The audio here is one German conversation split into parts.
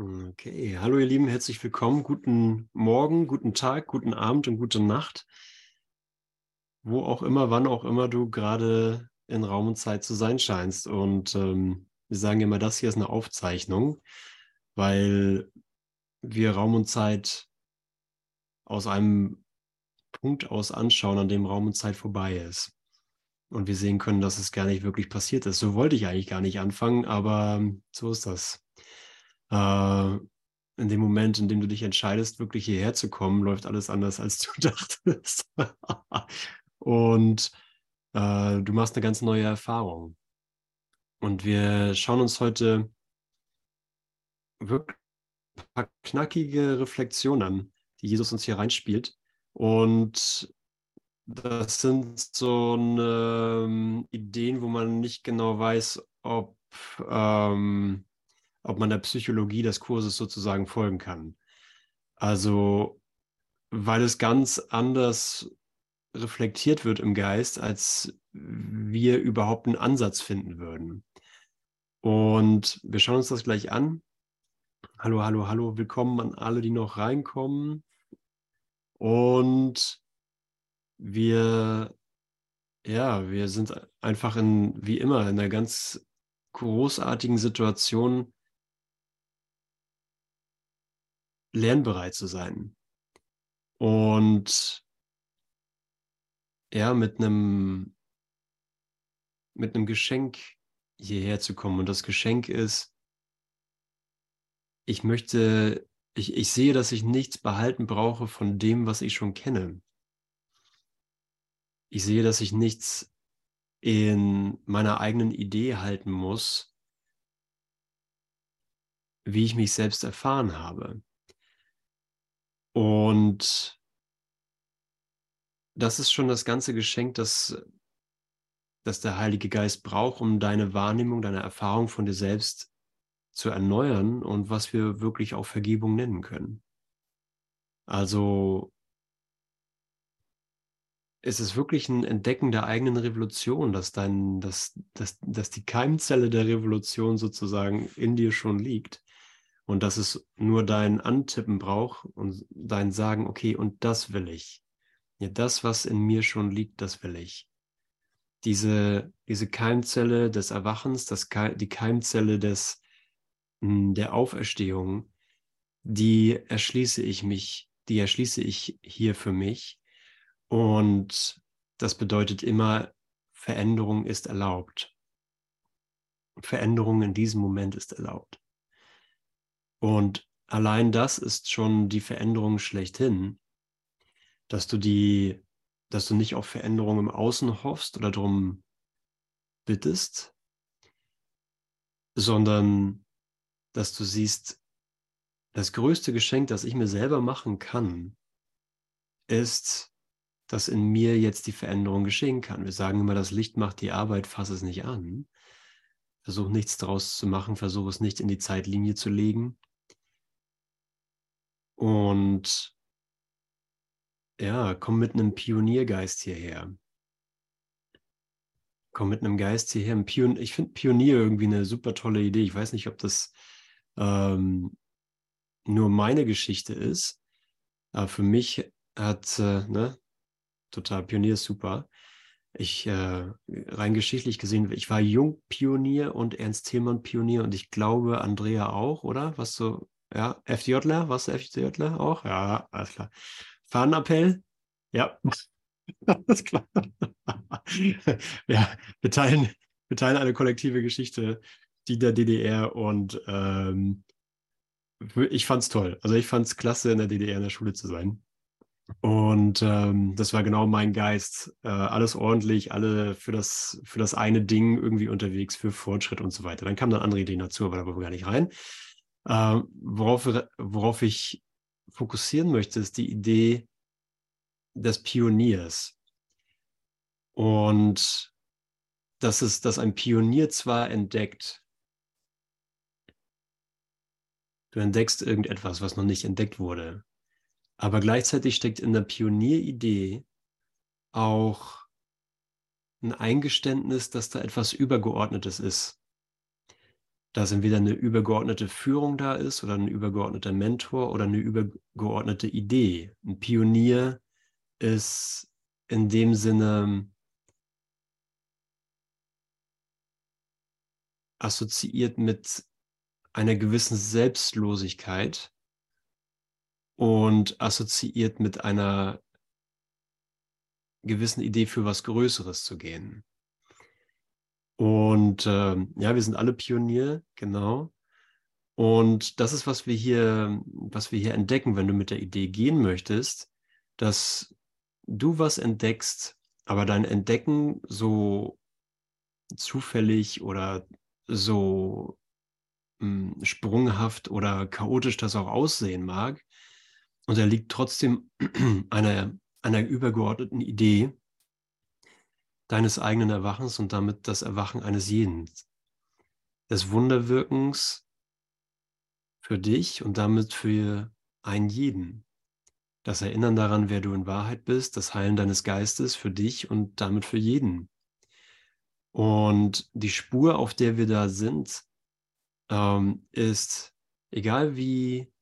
Okay, hallo ihr Lieben, herzlich willkommen. Guten Morgen, guten Tag, guten Abend und gute Nacht. Wo auch immer, wann auch immer du gerade in Raum und Zeit zu sein scheinst. Und ähm, wir sagen immer, das hier ist eine Aufzeichnung, weil wir Raum und Zeit aus einem Punkt aus anschauen, an dem Raum und Zeit vorbei ist. Und wir sehen können, dass es gar nicht wirklich passiert ist. So wollte ich eigentlich gar nicht anfangen, aber so ist das äh, in dem Moment, in dem du dich entscheidest, wirklich hierher zu kommen, läuft alles anders, als du dachtest. und äh, du machst eine ganz neue Erfahrung. Und wir schauen uns heute wirklich ein paar knackige Reflexionen an, die Jesus uns hier reinspielt. Und das sind so eine, ähm, Ideen, wo man nicht genau weiß, ob ähm, ob man der Psychologie des Kurses sozusagen folgen kann. Also, weil es ganz anders reflektiert wird im Geist, als wir überhaupt einen Ansatz finden würden. Und wir schauen uns das gleich an. Hallo, hallo, hallo, willkommen an alle, die noch reinkommen. Und wir, ja, wir sind einfach in, wie immer, in einer ganz großartigen Situation, lernbereit zu sein. Und ja, mit einem mit einem Geschenk hierher zu kommen. Und das Geschenk ist, ich möchte, ich, ich sehe, dass ich nichts behalten brauche von dem, was ich schon kenne. Ich sehe, dass ich nichts in meiner eigenen Idee halten muss, wie ich mich selbst erfahren habe. Und das ist schon das ganze Geschenk, das, das der Heilige Geist braucht, um deine Wahrnehmung, deine Erfahrung von dir selbst zu erneuern und was wir wirklich auch Vergebung nennen können. Also es ist wirklich ein Entdecken der eigenen Revolution, dass, dein, dass, dass, dass die Keimzelle der Revolution sozusagen in dir schon liegt und dass es nur dein Antippen braucht und dein Sagen, okay, und das will ich. Ja, das, was in mir schon liegt, das will ich. Diese, diese Keimzelle des Erwachens, das, die Keimzelle des, hm, der Auferstehung, die erschließe ich mich, die erschließe ich hier für mich. Und das bedeutet immer, Veränderung ist erlaubt. Veränderung in diesem Moment ist erlaubt. Und allein das ist schon die Veränderung schlechthin, dass du die, dass du nicht auf Veränderung im Außen hoffst oder darum bittest, sondern dass du siehst, das größte Geschenk, das ich mir selber machen kann, ist, dass in mir jetzt die Veränderung geschehen kann. Wir sagen immer, das Licht macht die Arbeit, fass es nicht an. Versuch nichts daraus zu machen, versuch es nicht in die Zeitlinie zu legen. Und ja, komm mit einem Pioniergeist hierher. Komm mit einem Geist hierher. Pion ich finde Pionier irgendwie eine super tolle Idee. Ich weiß nicht, ob das ähm, nur meine Geschichte ist. Aber für mich hat, äh, ne, total Pionier ist super. Ich, äh, rein geschichtlich gesehen, ich war Jungpionier und Ernst Thälmann Pionier und ich glaube Andrea auch, oder? Was so ja, FDJler, was FDJler auch? Ja, alles klar. Fahnenappell? Ja, alles klar. ja, wir teilen, wir teilen eine kollektive Geschichte, die der DDR und ähm, ich fand's toll. Also ich fand's klasse, in der DDR in der Schule zu sein. Und ähm, das war genau mein Geist. Äh, alles ordentlich, alle für das, für das eine Ding irgendwie unterwegs, für Fortschritt und so weiter. Dann kamen dann andere Ideen dazu, aber da wollen wir gar nicht rein. Äh, worauf, worauf ich fokussieren möchte, ist die Idee des Pioniers. Und das ist, dass ein Pionier zwar entdeckt, du entdeckst irgendetwas, was noch nicht entdeckt wurde, aber gleichzeitig steckt in der Pionieridee auch ein Eingeständnis, dass da etwas Übergeordnetes ist dass entweder eine übergeordnete Führung da ist oder ein übergeordneter Mentor oder eine übergeordnete Idee. Ein Pionier ist in dem Sinne assoziiert mit einer gewissen Selbstlosigkeit und assoziiert mit einer gewissen Idee für was Größeres zu gehen. Und äh, ja, wir sind alle Pionier, genau. Und das ist, was wir hier, was wir hier entdecken, wenn du mit der Idee gehen möchtest, dass du was entdeckst, aber dein Entdecken so zufällig oder so mh, hm, sprunghaft oder chaotisch das auch aussehen mag, und er liegt trotzdem einer, einer übergeordneten Idee deines eigenen Erwachens und damit das Erwachen eines jeden. Des Wunderwirkens für dich und damit für einen jeden. Das Erinnern daran, wer du in Wahrheit bist, das Heilen deines Geistes für dich und damit für jeden. Und die Spur, auf der wir da sind, ähm, ist, egal wie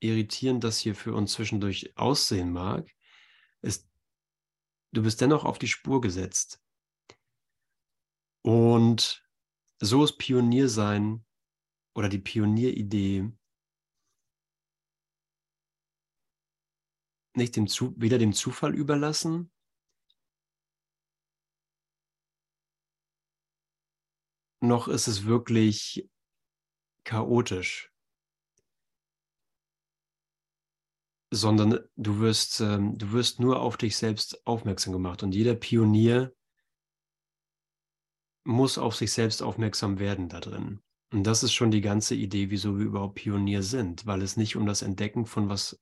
irritierend das hier für uns zwischendurch aussehen mag, ist, du bist dennoch auf die Spur gesetzt. Und so ist Pioniersein oder die Pionieridee nicht dem Zu weder dem Zufall überlassen, noch ist es wirklich chaotisch. sondern du wirst, ähm, du wirst nur auf dich selbst aufmerksam gemacht. Und jeder Pionier muss auf sich selbst aufmerksam werden da drin. Und das ist schon die ganze Idee, wieso wir überhaupt Pionier sind, weil es nicht um das Entdecken von was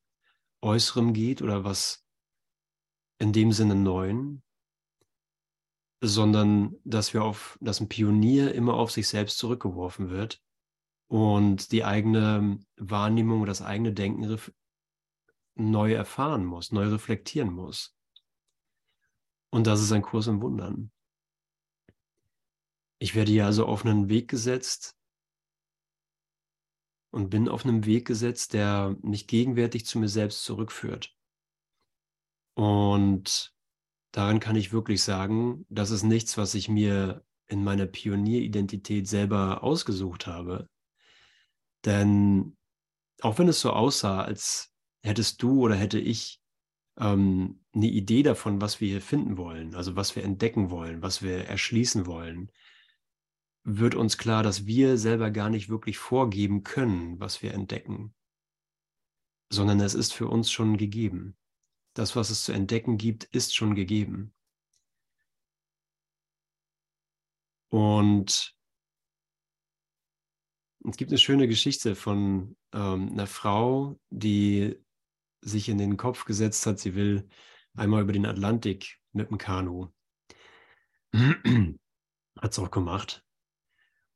Äußerem geht oder was in dem Sinne Neuen, sondern dass wir auf, dass ein Pionier immer auf sich selbst zurückgeworfen wird und die eigene Wahrnehmung, das eigene Denken neu erfahren muss, neu reflektieren muss. Und das ist ein Kurs im Wundern. Ich werde hier also auf einen Weg gesetzt und bin auf einem Weg gesetzt, der mich gegenwärtig zu mir selbst zurückführt. Und daran kann ich wirklich sagen, das ist nichts, was ich mir in meiner Pionieridentität selber ausgesucht habe. Denn auch wenn es so aussah, als hättest du oder hätte ich ähm, eine Idee davon, was wir hier finden wollen, also was wir entdecken wollen, was wir erschließen wollen, wird uns klar, dass wir selber gar nicht wirklich vorgeben können, was wir entdecken, sondern es ist für uns schon gegeben. Das, was es zu entdecken gibt, ist schon gegeben. Und es gibt eine schöne Geschichte von ähm, einer Frau, die sich in den Kopf gesetzt hat, sie will einmal über den Atlantik mit dem Kanu. hat es auch gemacht.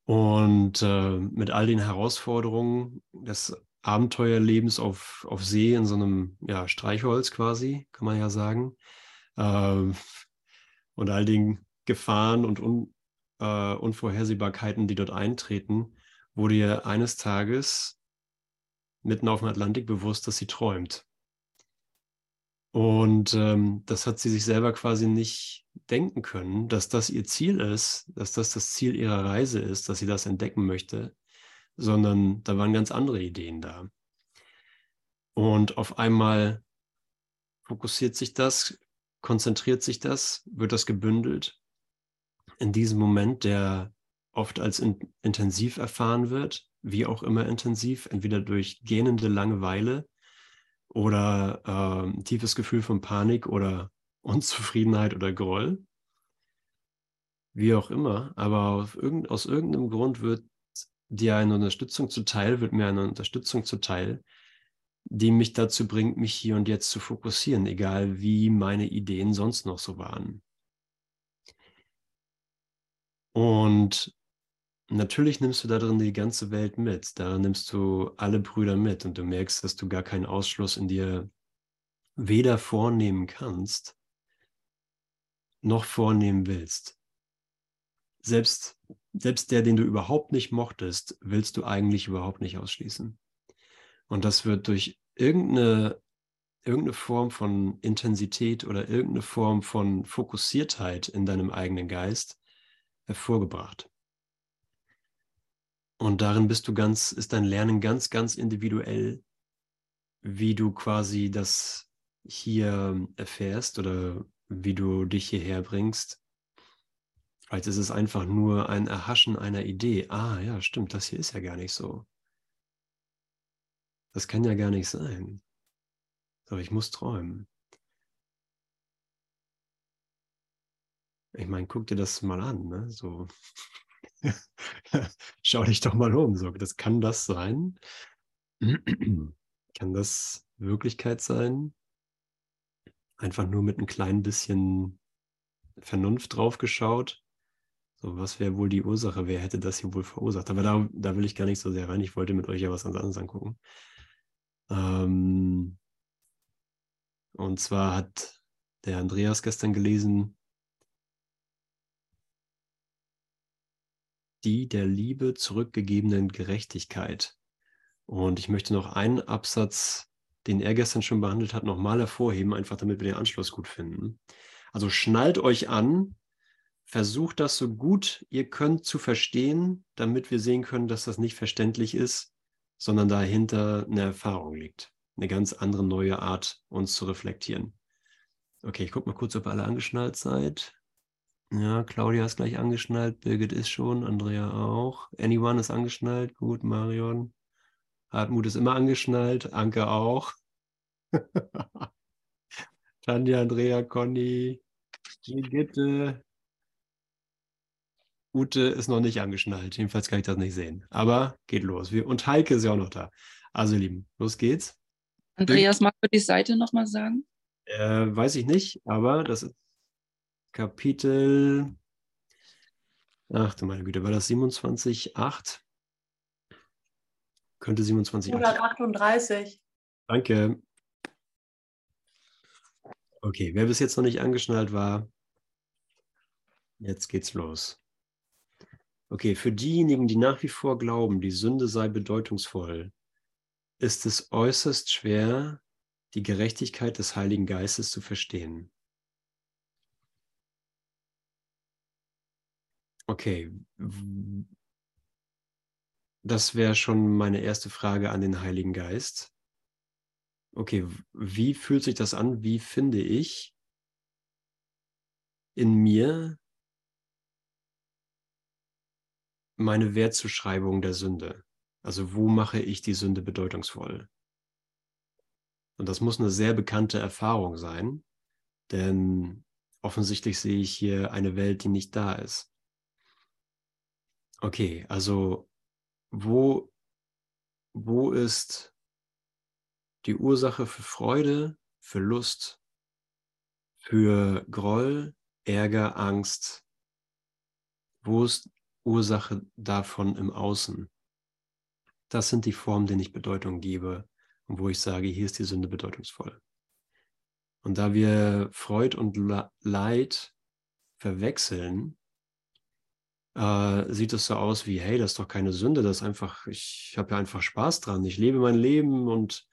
Und äh, mit all den Herausforderungen des Abenteuerlebens auf, auf See in so einem ja, Streichholz quasi, kann man ja sagen. Äh, und all den Gefahren und Un, äh, Unvorhersehbarkeiten, die dort eintreten, wurde ihr eines Tages mitten auf dem Atlantik bewusst, dass sie träumt. Und ähm, das hat sie sich selber quasi nicht denken können, dass das ihr Ziel ist, dass das das Ziel ihrer Reise ist, dass sie das entdecken möchte, sondern da waren ganz andere Ideen da. Und auf einmal fokussiert sich das, konzentriert sich das, wird das gebündelt in diesem Moment, der oft als in, intensiv erfahren wird, wie auch immer intensiv, entweder durch gähnende Langeweile oder äh, ein tiefes Gefühl von Panik oder Unzufriedenheit oder Groll. Wie auch immer, aber irgend, aus irgendeinem Grund wird dir eine Unterstützung zuteil, wird mir eine Unterstützung zuteil, die mich dazu bringt, mich hier und jetzt zu fokussieren, egal wie meine Ideen sonst noch so waren. Und Natürlich nimmst du da drin die ganze Welt mit. Da nimmst du alle Brüder mit und du merkst, dass du gar keinen Ausschluss in dir weder vornehmen kannst, noch vornehmen willst. Selbst selbst der, den du überhaupt nicht mochtest, willst du eigentlich überhaupt nicht ausschließen. Und das wird durch irgendeine, irgendeine Form von Intensität oder irgendeine Form von Fokussiertheit in deinem eigenen Geist hervorgebracht. Und darin bist du ganz, ist dein Lernen ganz, ganz individuell, wie du quasi das hier erfährst oder wie du dich hierher bringst. Vielleicht ist es einfach nur ein Erhaschen einer Idee. Ah, ja, stimmt, das hier ist ja gar nicht so. Das kann ja gar nicht sein. Aber ich muss träumen. Ich meine, guck dir das mal an, ne? So. Schau dich doch mal um. So, das kann das sein? kann das Wirklichkeit sein? Einfach nur mit ein klein bisschen Vernunft drauf geschaut. So, was wäre wohl die Ursache? Wer hätte das hier wohl verursacht? Aber da, da will ich gar nicht so sehr rein. Ich wollte mit euch ja was anderes angucken. Ähm, und zwar hat der Andreas gestern gelesen, die der Liebe zurückgegebenen Gerechtigkeit. Und ich möchte noch einen Absatz, den er gestern schon behandelt hat, nochmal hervorheben, einfach damit wir den Anschluss gut finden. Also schnallt euch an, versucht das so gut ihr könnt zu verstehen, damit wir sehen können, dass das nicht verständlich ist, sondern dahinter eine Erfahrung liegt. Eine ganz andere neue Art, uns zu reflektieren. Okay, ich gucke mal kurz, ob ihr alle angeschnallt seid. Ja, Claudia ist gleich angeschnallt, Birgit ist schon, Andrea auch. Anyone ist angeschnallt, gut, Marion. Hartmut ist immer angeschnallt, Anke auch. Tanja, Andrea, Conny, Brigitte. Ute ist noch nicht angeschnallt, jedenfalls kann ich das nicht sehen. Aber geht los. Und Heike ist ja auch noch da. Also, ihr Lieben, los geht's. Andreas, magst du die Seite nochmal sagen? Äh, weiß ich nicht, aber das ist Kapitel, ach du meine Güte, war das 27,8? Könnte 27,8. 138. Danke. Okay, wer bis jetzt noch nicht angeschnallt war, jetzt geht's los. Okay, für diejenigen, die nach wie vor glauben, die Sünde sei bedeutungsvoll, ist es äußerst schwer, die Gerechtigkeit des Heiligen Geistes zu verstehen. Okay. Das wäre schon meine erste Frage an den Heiligen Geist. Okay, wie fühlt sich das an? Wie finde ich in mir meine Wertzuschreibung der Sünde? Also wo mache ich die Sünde bedeutungsvoll? Und das muss eine sehr bekannte Erfahrung sein, denn offensichtlich sehe ich hier eine Welt, die nicht da ist. Okay, also wo, wo ist die Ursache für Freude, für Lust, für Groll, Ärger, Angst? Wo ist Ursache davon im Außen? Das sind die Formen, denen ich Bedeutung gebe und wo ich sage, hier ist die Sünde bedeutungsvoll. Und da wir Freud und Leid verwechseln, äh, sieht es so aus wie, hey, das ist doch keine Sünde, das ist einfach, ich habe ja einfach Spaß dran, ich lebe mein Leben und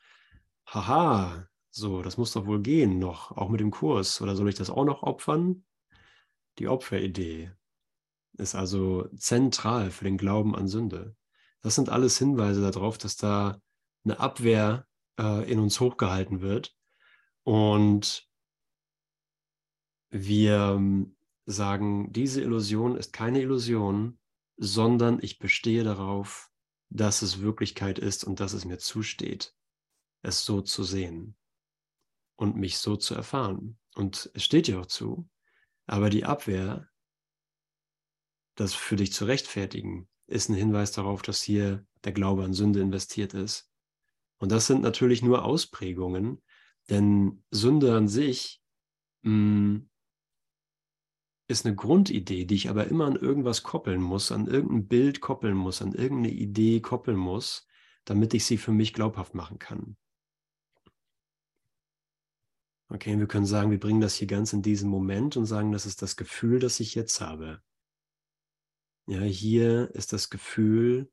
haha, so, das muss doch wohl gehen noch, auch mit dem Kurs. Oder soll ich das auch noch opfern? Die Opferidee ist also zentral für den Glauben an Sünde. Das sind alles Hinweise darauf, dass da eine Abwehr äh, in uns hochgehalten wird und wir ähm, sagen, diese Illusion ist keine Illusion, sondern ich bestehe darauf, dass es Wirklichkeit ist und dass es mir zusteht, es so zu sehen und mich so zu erfahren. Und es steht dir auch zu, aber die Abwehr, das für dich zu rechtfertigen, ist ein Hinweis darauf, dass hier der Glaube an Sünde investiert ist. Und das sind natürlich nur Ausprägungen, denn Sünde an sich mh, mm, ist eine Grundidee, die ich aber immer an irgendwas koppeln muss, an irgendein Bild koppeln muss, an irgendeine Idee koppeln muss, damit ich sie für mich glaubhaft machen kann. Okay, wir können sagen, wir bringen das hier ganz in diesen Moment und sagen, das ist das Gefühl, das ich jetzt habe. Ja, hier ist das Gefühl,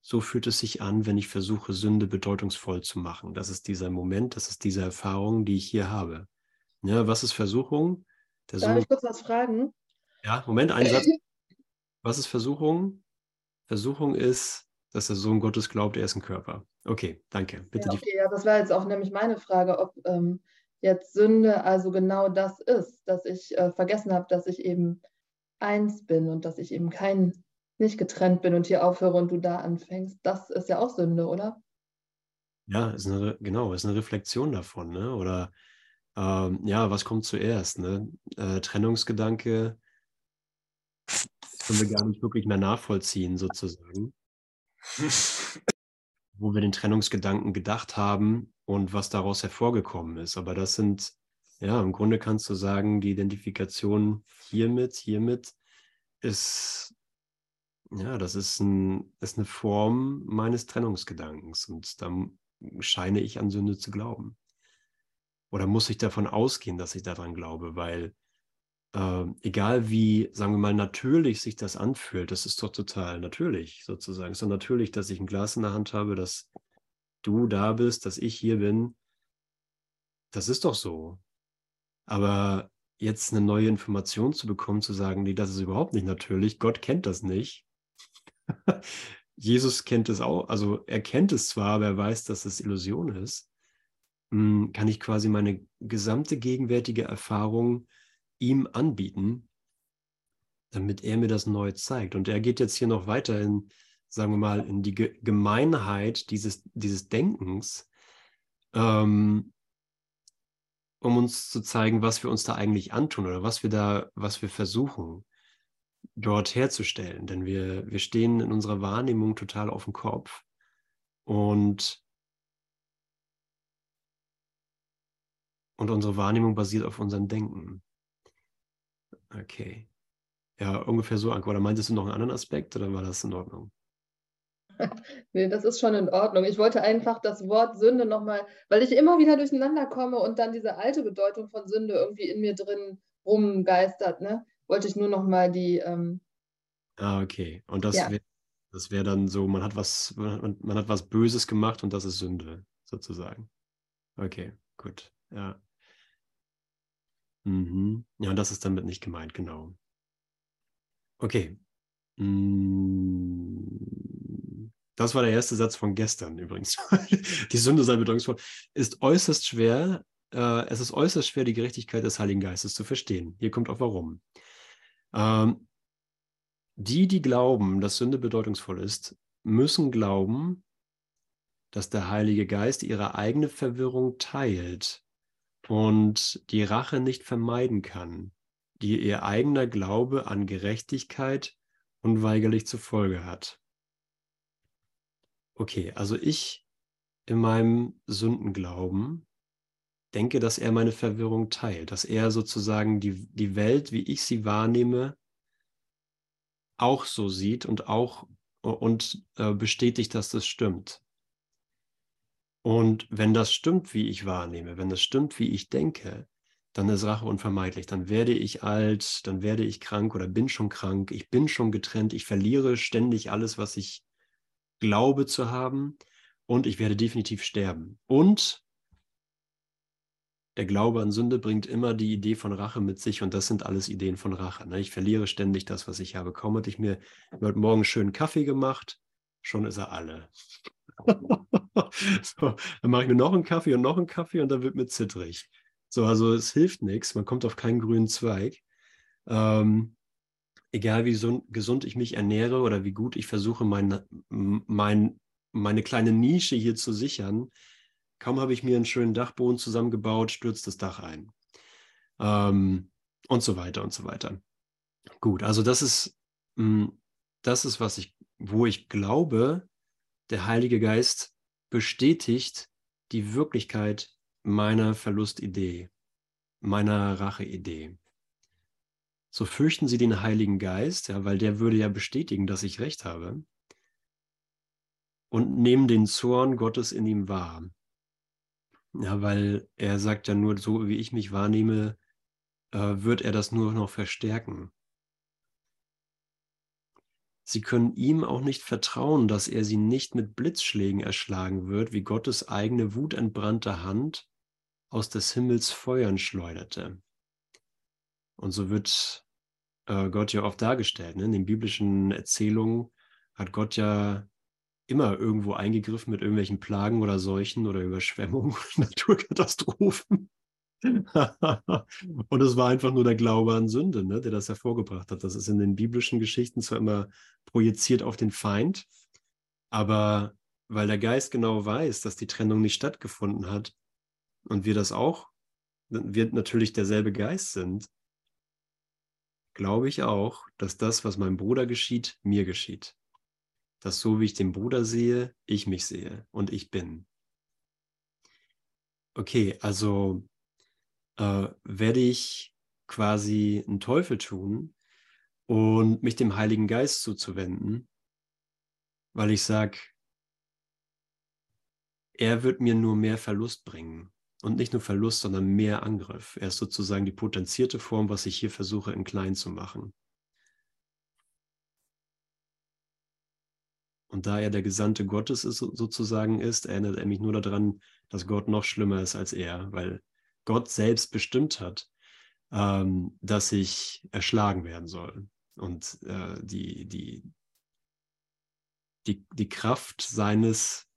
so fühlt es sich an, wenn ich versuche, Sünde bedeutungsvoll zu machen. Das ist dieser Moment, das ist diese Erfahrung, die ich hier habe. Ja, was ist Versuchung? Der Darf Sohn... ich kurz was fragen? Ja, Moment, ein Satz. Was ist Versuchung? Versuchung ist, dass der Sohn Gottes glaubt, er ist ein Körper. Okay, danke. Bitte ja, okay, ja, das war jetzt auch nämlich meine Frage, ob ähm, jetzt Sünde also genau das ist, dass ich äh, vergessen habe, dass ich eben eins bin und dass ich eben kein, nicht getrennt bin und hier aufhöre und du da anfängst. Das ist ja auch Sünde, oder? Ja, ist eine, genau, ist eine Reflexion davon, ne? Oder ähm, ja, was kommt zuerst? Ne? Äh, Trennungsgedanke können wir gar nicht wirklich mehr nachvollziehen, sozusagen. Wo wir den Trennungsgedanken gedacht haben und was daraus hervorgekommen ist. Aber das sind, ja, im Grunde kannst du sagen, die Identifikation hiermit, hiermit ist, ja, das ist, ein, ist eine Form meines Trennungsgedankens. Und da scheine ich an Sünde zu glauben. Oder muss ich davon ausgehen, dass ich daran glaube, weil äh, egal wie, sagen wir mal, natürlich sich das anfühlt, das ist doch total natürlich sozusagen. Es ist doch natürlich, dass ich ein Glas in der Hand habe, dass du da bist, dass ich hier bin. Das ist doch so. Aber jetzt eine neue Information zu bekommen, zu sagen, nee, das ist überhaupt nicht natürlich, Gott kennt das nicht. Jesus kennt es auch, also er kennt es zwar, aber er weiß, dass es Illusion ist. Hm, kann ich quasi meine gesamte gegenwärtige Erfahrung ihm anbieten, damit er mir das neu zeigt. Und er geht jetzt hier noch weiter in, sagen wir mal, in die Gemeinheit dieses, dieses Denkens, ähm, um uns zu zeigen, was wir uns da eigentlich antun oder was wir da, was wir versuchen dort herzustellen. Denn wir, wir stehen in unserer Wahrnehmung total auf dem Kopf. Und Und unsere Wahrnehmung basiert auf unserem Denken. Okay. Ja, ungefähr so, Anke. Oder meintest du noch einen anderen Aspekt oder war das in Ordnung? nee, das ist schon in Ordnung. Ich wollte einfach das Wort Sünde nochmal, weil ich immer wieder durcheinander komme und dann diese alte Bedeutung von Sünde irgendwie in mir drin rumgeistert, ne? Wollte ich nur nochmal die. Ähm, ah, okay. Und das ja. wäre das wär dann so, man hat was, man, man hat was Böses gemacht und das ist Sünde, sozusagen. Okay, gut. Ja. Mhm. Ja, das ist damit nicht gemeint, genau. Okay. Mm. Das war der erste Satz von gestern übrigens. die Sünde sei bedeutungsvoll. Ist äußerst schwer. Äh, es ist äußerst schwer, die Gerechtigkeit des Heiligen Geistes zu verstehen. Hier kommt auch warum. Ähm, die, die glauben, dass Sünde bedeutungsvoll ist, müssen glauben, dass der Heilige Geist ihre eigene Verwirrung teilt und die Rache nicht vermeiden kann, die ihr eigener Glaube an Gerechtigkeit unweigerlich zur Folge hat. Okay, also ich in meinem Sündenglauben denke, dass er meine Verwirrung teilt, dass er sozusagen die, die Welt, wie ich sie wahrnehme, auch so sieht und auch und äh, bestätigt, dass das stimmt. Und wenn das stimmt, wie ich wahrnehme, wenn das stimmt, wie ich denke, dann ist Rache unvermeidlich. Dann werde ich alt, dann werde ich krank oder bin schon krank, ich bin schon getrennt, ich verliere ständig alles, was ich glaube zu haben und ich werde definitiv sterben. Und der Glaube an Sünde bringt immer die Idee von Rache mit sich und das sind alles Ideen von Rache. Ne? Ich verliere ständig das, was ich habe. Kaum hatte ich mir heute Morgen schönen Kaffee gemacht, schon ist er alle. so, dann mache ich mir noch einen Kaffee und noch einen Kaffee und dann wird mir zittrig. So, also es hilft nichts, man kommt auf keinen grünen Zweig. Ähm, egal wie so, gesund ich mich ernähre oder wie gut ich versuche, mein, mein, meine kleine Nische hier zu sichern, kaum habe ich mir einen schönen Dachboden zusammengebaut, stürzt das Dach ein. Ähm, und so weiter und so weiter. Gut, also das ist, mh, das ist, was ich, wo ich glaube, der Heilige Geist bestätigt die Wirklichkeit meiner Verlustidee, meiner Racheidee. So fürchten Sie den Heiligen Geist, ja, weil der würde ja bestätigen, dass ich recht habe, und nehmen den Zorn Gottes in ihm wahr. Ja, weil er sagt ja nur, so wie ich mich wahrnehme, äh, wird er das nur noch verstärken. Sie können ihm auch nicht vertrauen, dass er sie nicht mit Blitzschlägen erschlagen wird, wie Gottes eigene wutentbrannte Hand aus des Himmels Feuern schleuderte. Und so wird äh, Gott ja oft dargestellt. Ne? In den biblischen Erzählungen hat Gott ja immer irgendwo eingegriffen mit irgendwelchen Plagen oder Seuchen oder Überschwemmungen, Naturkatastrophen. und es war einfach nur der Glaube an Sünde, ne, der das hervorgebracht hat. Das ist in den biblischen Geschichten zwar immer projiziert auf den Feind, aber weil der Geist genau weiß, dass die Trennung nicht stattgefunden hat und wir das auch, wir natürlich derselbe Geist sind, glaube ich auch, dass das, was meinem Bruder geschieht, mir geschieht. Dass so wie ich den Bruder sehe, ich mich sehe und ich bin. Okay, also äh, werde ich quasi einen Teufel tun und mich dem Heiligen Geist zuzuwenden, weil ich sage, er wird mir nur mehr Verlust bringen. Und nicht nur Verlust, sondern mehr Angriff. Er ist sozusagen die potenzierte Form, was ich hier versuche, in klein zu machen. Und da er der Gesandte Gottes ist, sozusagen ist, erinnert er mich nur daran, dass Gott noch schlimmer ist als er, weil Gott selbst bestimmt hat, ähm, dass ich erschlagen werden soll. Und äh, die, die, die, die Kraft seines,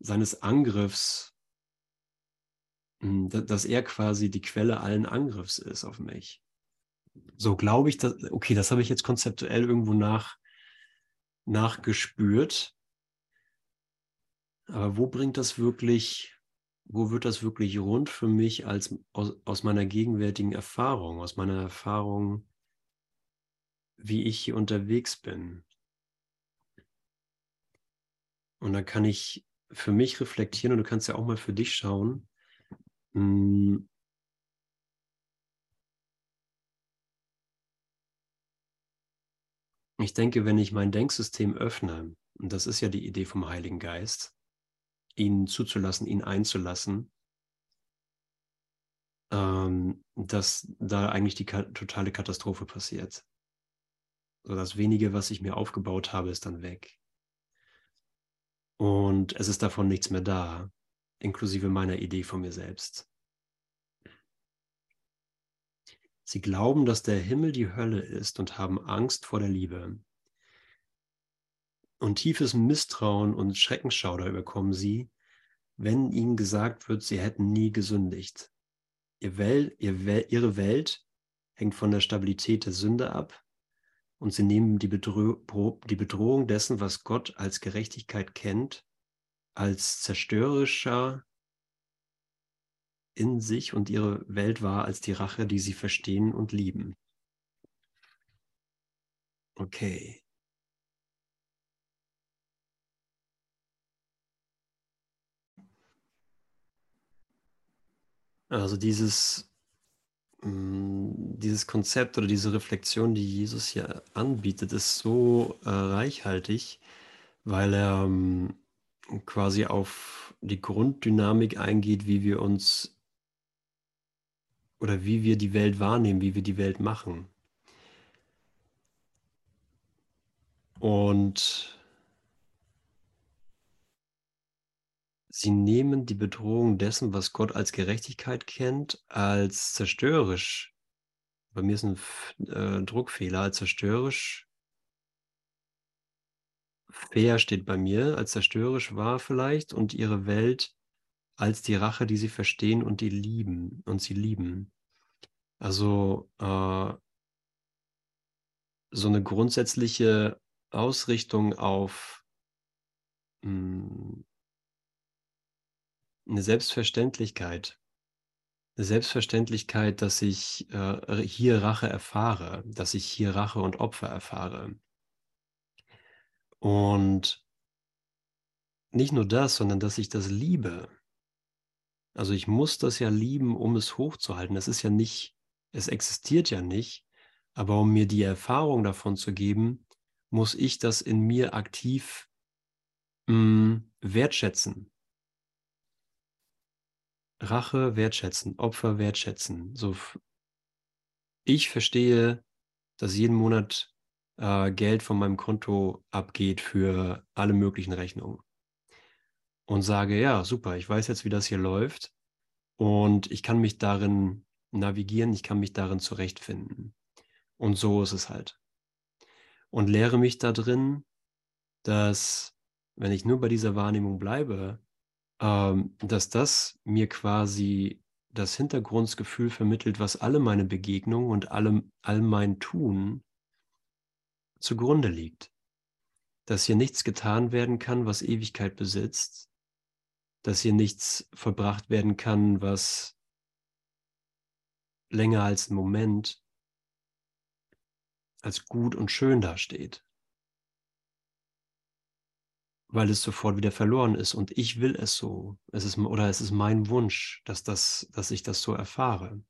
seines Angriffs, hm, dass er quasi die Quelle allen Angriffs ist auf mich. So glaube ich, dass, okay, das habe ich jetzt konzeptuell irgendwo nach, nachgespürt. Aber wo bringt das wirklich wo wird das wirklich rund für mich als aus, aus meiner gegenwärtigen Erfahrung, aus meiner Erfahrung, wie ich hier unterwegs bin. Und dann kann ich für mich reflektieren und du kannst ja auch mal für dich schauen. Hm, ich denke, wenn ich mein Denksystem öffne, und das ist ja die Idee vom Heiligen Geist, ihn zuzulassen, ihn einzulassen, ähm, dass da eigentlich die ka totale Katastrophe passiert. So das wenige, was ich mir aufgebaut habe, ist dann weg. Und es ist davon nichts mehr da, inklusive meiner Idee von mir selbst. Sie glauben, dass der Himmel die Hölle ist und haben Angst vor der Liebe und tiefes Misstrauen und Schreckenschauder überkommen sie, wenn ihnen gesagt wird, sie hätten nie gesündigt. Ihr Wel ihr Wel ihre Welt hängt von der Stabilität der Sünde ab und sie nehmen die, Bedro die Bedrohung dessen, was Gott als Gerechtigkeit kennt, als zerstörerischer in sich und ihre Welt war als die Rache, die sie verstehen und lieben. Okay. Also dieses, mm, dieses Konzept oder diese Reflexion, die Jesus hier anbietet, ist so äh, reichhaltig, weil er ähm, quasi auf die Grunddynamik eingeht, wie wir uns oder wie wir die Welt wahrnehmen, wie wir die Welt machen. Und Sie nehmen die Bedrohung dessen, was Gott als Gerechtigkeit kennt, als zerstörerisch. Bei mir ist ein äh, Druckfehler, als zerstörerisch. Fair steht bei mir, als zerstörerisch war vielleicht und ihre Welt als die Rache, die sie verstehen und die lieben und sie lieben. Also äh, so eine grundsätzliche Ausrichtung auf mh, hm, eine Selbstverständlichkeit. Eine Selbstverständlichkeit, dass ich äh, hier Rache erfahre, dass ich hier Rache und Opfer erfahre. Und nicht nur das, sondern dass ich das liebe. Also ich muss das ja lieben, um es hochzuhalten. Das ist ja nicht, es existiert ja nicht, aber um mir die Erfahrung davon zu geben, muss ich das in mir aktiv mh, mm, wertschätzen. Rache wertschätzen, Opfer wertschätzen. So, ich verstehe, dass jeden Monat äh, Geld von meinem Konto abgeht für alle möglichen Rechnungen. Und sage, ja, super, ich weiß jetzt, wie das hier läuft und ich kann mich darin navigieren, ich kann mich darin zurechtfinden. Und so ist es halt. Und lehre mich da drin, dass wenn ich nur bei dieser Wahrnehmung bleibe, ähm, dass das mir quasi das Hintergrundgefühl vermittelt, was alle meine Begegnungen und alle, all mein Tun zugrunde liegt. Dass hier nichts getan werden kann, was Ewigkeit besitzt, dass hier nichts vollbracht werden kann, was länger als ein Moment als gut und schön dasteht. Weil es sofort wieder verloren ist und ich will es so. Es ist, oder es ist mein Wunsch, dass, das, dass ich das so erfahre.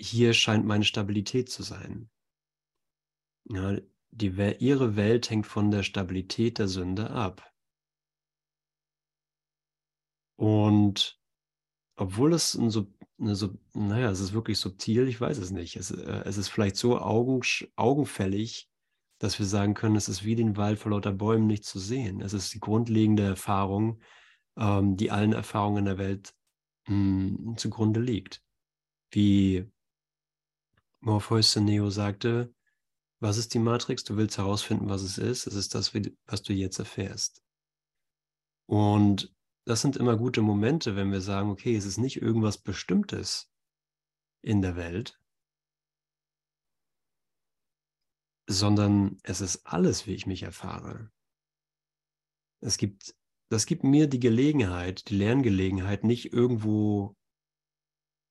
Hier scheint meine Stabilität zu sein. Ja, die, ihre Welt hängt von der Stabilität der Sünde ab. Und obwohl es ein, so, eine, so, naja, es ist wirklich subtil, ich weiß es nicht. Es, äh, es ist vielleicht so augen, augenfällig, dass wir sagen können, es ist wie den Wald vor lauter Bäumen nicht zu sehen. Es ist die grundlegende Erfahrung, ähm, die allen Erfahrungen der Welt mh, hm, zugrunde liegt. Wie Morpheus Neo sagte, was ist die Matrix? Du willst herausfinden, was es ist. Es ist das, was du jetzt erfährst. Und das sind immer gute Momente, wenn wir sagen, okay, es ist nicht irgendwas Bestimmtes in der Welt, sondern es ist alles, wie ich mich erfahre. Es gibt, das gibt mir die Gelegenheit, die Lerngelegenheit, nicht irgendwo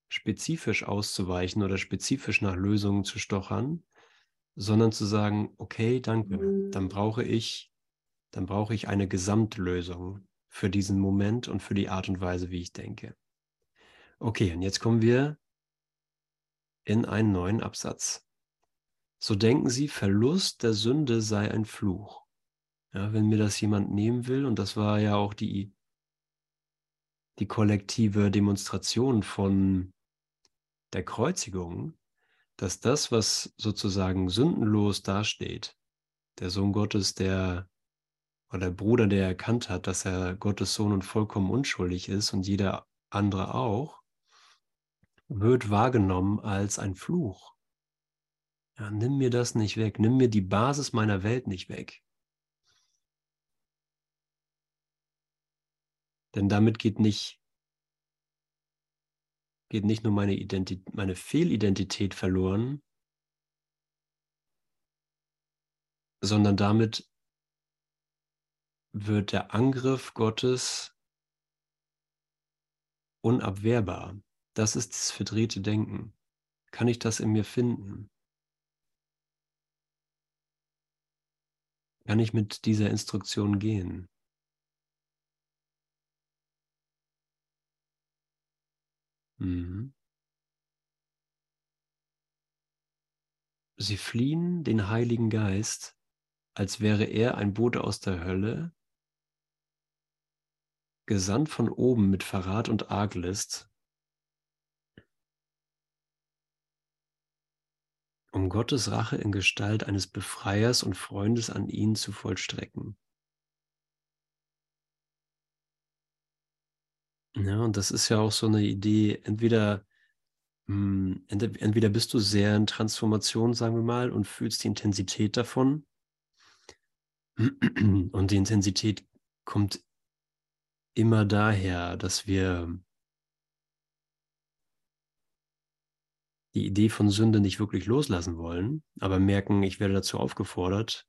spezifisch auszuweichen oder spezifisch nach Lösungen zu stochern, sondern zu sagen, okay, danke, dann brauche ich, dann brauche ich eine Gesamtlösung für diesen Moment und für die Art und Weise, wie ich denke. Okay, und jetzt kommen wir in einen neuen Absatz. So denken Sie, Verlust der Sünde sei ein Fluch. Ja, wenn mir das jemand nehmen will, und das war ja auch die, die kollektive Demonstration von der Kreuzigung, dass das, was sozusagen sündenlos dasteht, der Sohn Gottes, der oder der Bruder, der erkannt hat, dass er Gottes Sohn und vollkommen unschuldig ist und jeder andere auch, wird wahrgenommen als ein Fluch. Ja, nimm mir das nicht weg, nimm mir die Basis meiner Welt nicht weg. Denn damit geht nicht, geht nicht nur meine, Identität, meine Fehlidentität verloren, sondern damit wird der Angriff Gottes unabwehrbar. Das ist das verdrehte Denken. Kann ich das in mir finden? Kann ich mit dieser Instruktion gehen? Mhm. Sie fliehen den Heiligen Geist, als wäre er ein Bote aus der Hölle, gesandt von oben mit Verrat und Arglist, um Gottes Rache in Gestalt eines Befreiers und Freundes an ihnen zu vollstrecken. Ja, und das ist ja auch so eine Idee, entweder, hm, entweder bist du sehr in Transformation, sagen wir mal, und fühlst die Intensität davon. Und die Intensität kommt immer daher, dass wir die Idee von Sünde nicht wirklich loslassen wollen, aber merken, ich werde dazu aufgefordert,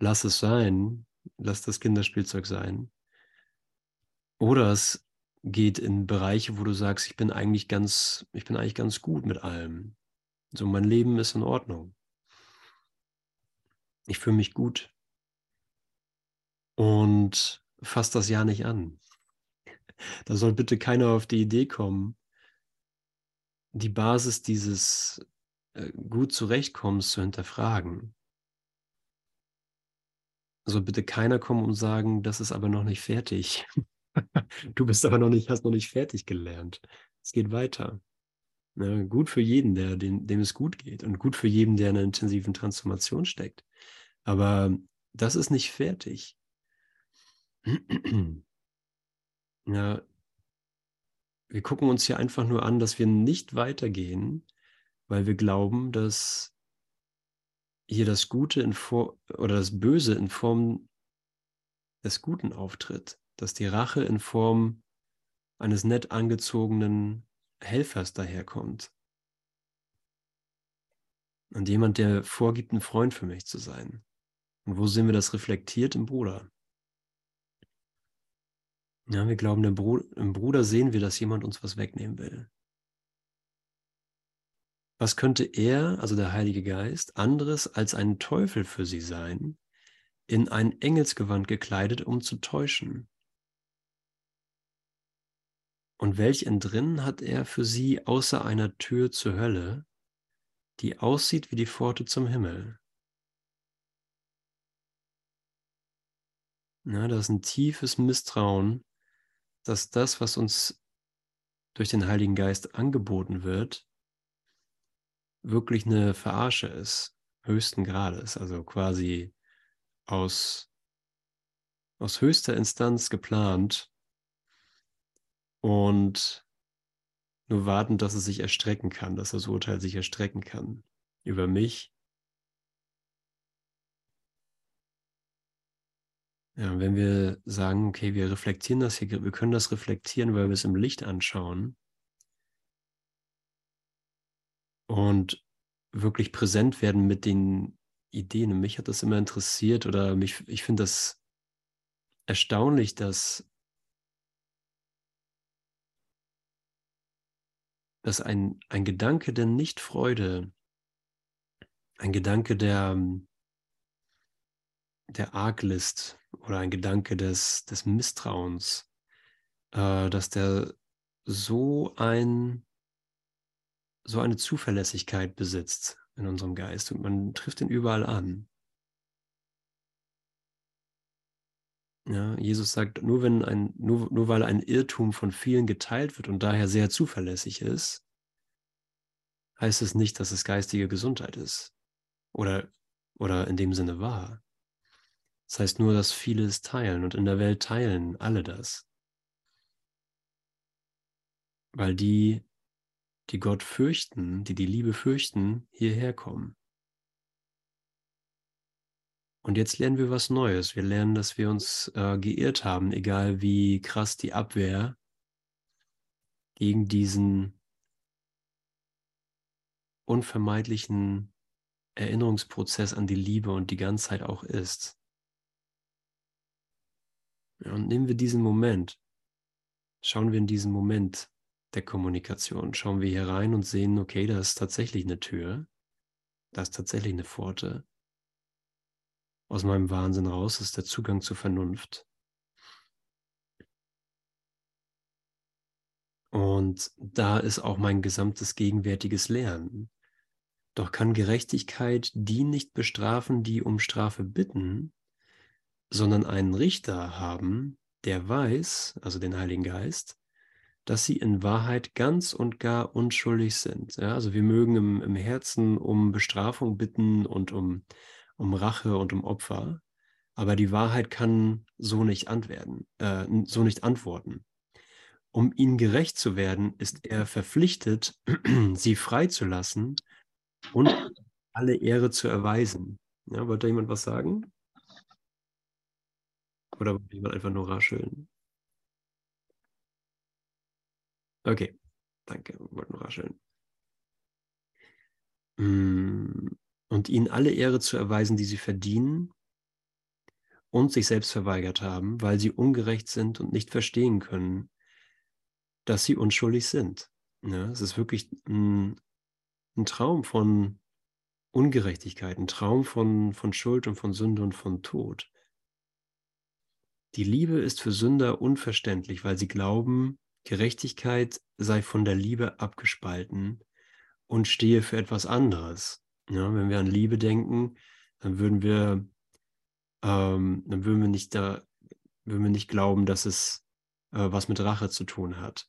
lass es sein, lass das Kinderspielzeug sein. Oder es geht in Bereiche, wo du sagst, ich bin eigentlich ganz, ich bin eigentlich ganz gut mit allem. So, mein Leben ist in Ordnung. Ich fühle mich gut. Und fasst das ja nicht an. Da soll bitte keiner auf die Idee kommen, die Basis dieses äh, gut zurechtkommens zu hinterfragen. Soll bitte keiner kommen und sagen, das ist aber noch nicht fertig. du bist aber noch nicht, hast noch nicht fertig gelernt. Es geht weiter. Ne? Gut für jeden, der, dem, dem es gut geht und gut für jeden, der in einer intensiven Transformation steckt. Aber das ist nicht fertig. ja, wir gucken uns hier einfach nur an, dass wir nicht weitergehen, weil wir glauben, dass hier das Gute in Form oder das Böse in Form des Guten auftritt, dass die Rache in Form eines nett angezogenen Helfers daherkommt. Und jemand, der vorgibt, ein Freund für mich zu sein. Und wo sehen wir das reflektiert im Bruder? Ja, wir glauben, im, Bru im Bruder sehen wir, dass jemand uns was wegnehmen will. Was könnte er, also der Heilige Geist, anderes als ein Teufel für sie sein, in ein Engelsgewand gekleidet, um zu täuschen? Und welch Entrinnen hat er für sie außer einer Tür zur Hölle, die aussieht wie die Pforte zum Himmel? Na, das ist ein tiefes Misstrauen, dass das, was uns durch den Heiligen Geist angeboten wird, wirklich eine Verarsche ist, höchsten Grades, also quasi aus, aus höchster Instanz geplant und nur warten, dass es sich erstrecken kann, dass das Urteil sich erstrecken kann über mich. Ja, wenn wir sagen, okay, wir reflektieren das hier, wir können das reflektieren, weil wir es im Licht anschauen und wirklich präsent werden mit den Ideen. Und mich hat das immer interessiert oder mich, ich finde das erstaunlich, dass dass ein, ein Gedanke der Nichtfreude, ein Gedanke der, der Arglist oder ein Gedanke des, des Misstrauens, äh, dass der so ein so eine Zuverlässigkeit besitzt in unserem Geist und man trifft ihn überall an. Ja, Jesus sagt, nur, wenn ein, nur, nur weil ein Irrtum von vielen geteilt wird und daher sehr zuverlässig ist, heißt es nicht, dass es geistige Gesundheit ist. Oder, oder in dem Sinne wahr. Das heißt nur, dass viele es teilen und in der Welt teilen alle das. Weil die, die Gott fürchten, die die Liebe fürchten, hierher kommen. Und jetzt lernen wir was Neues. Wir lernen, dass wir uns äh, geirrt haben, egal wie krass die Abwehr gegen diesen unvermeidlichen Erinnerungsprozess an die Liebe und die Ganzheit auch ist. Ja, und nehmen wir diesen Moment, schauen wir in diesen Moment der Kommunikation, schauen wir hier rein und sehen, okay, da ist tatsächlich eine Tür, da ist tatsächlich eine Pforte. Aus meinem Wahnsinn raus ist der Zugang zur Vernunft. Und da ist auch mein gesamtes gegenwärtiges Lernen. Doch kann Gerechtigkeit die nicht bestrafen, die um Strafe bitten, sondern einen Richter haben, der weiß, also den Heiligen Geist, dass sie in Wahrheit ganz und gar unschuldig sind. Ja, also wir mögen im, im Herzen um Bestrafung bitten und um um Rache und um Opfer, aber die Wahrheit kann so nicht antworten, äh, so nicht antworten. Um ihnen gerecht zu werden, ist er verpflichtet, sie freizulassen und alle Ehre zu erweisen. Ja, wollte jemand was sagen? Oder wollte jemand einfach nur rascheln? Okay, danke, wollte nur rascheln. Hm und ihnen alle Ehre zu erweisen, die sie verdienen und sich selbst verweigert haben, weil sie ungerecht sind und nicht verstehen können, dass sie unschuldig sind. Ja, es ist wirklich ein, ein Traum von Ungerechtigkeit, ein Traum von, von Schuld und von Sünde und von Tod. Die Liebe ist für Sünder unverständlich, weil sie glauben, Gerechtigkeit sei von der Liebe abgespalten und stehe für etwas anderes. Ja, wenn wir an Liebe denken, dann würden wir, ähm, dann würden wir nicht da, würden wir nicht glauben, dass es äh, was mit Rache zu tun hat.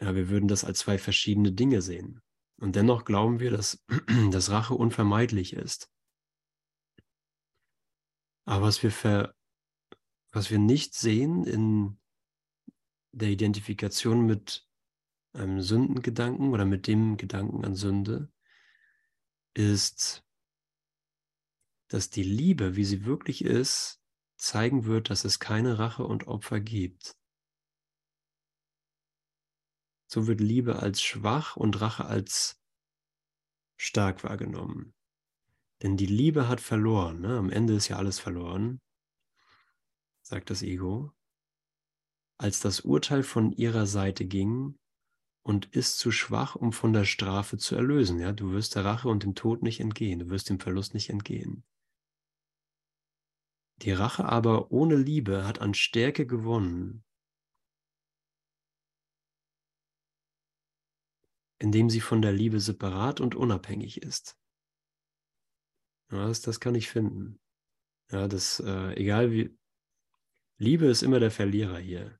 Ja, wir würden das als zwei verschiedene Dinge sehen. Und dennoch glauben wir, dass, dass Rache unvermeidlich ist. Aber was wir, ver, was wir nicht sehen in der Identifikation mit einem Sündengedanken oder mit dem Gedanken an Sünde, ist, dass die Liebe, wie sie wirklich ist, zeigen wird, dass es keine Rache und Opfer gibt. So wird Liebe als schwach und Rache als stark wahrgenommen. Denn die Liebe hat verloren. Ne? Am Ende ist ja alles verloren, sagt das Ego. Als das Urteil von ihrer Seite ging und ist zu schwach, um von der Strafe zu erlösen. Ja? Du wirst der Rache und dem Tod nicht entgehen. Du wirst dem Verlust nicht entgehen. Die Rache aber ohne Liebe hat an Stärke gewonnen indem sie von der Liebe separat und unabhängig ist. Ja, das, das kann ich finden. Ja, das, äh, egal wie, Liebe ist immer der Verlierer hier.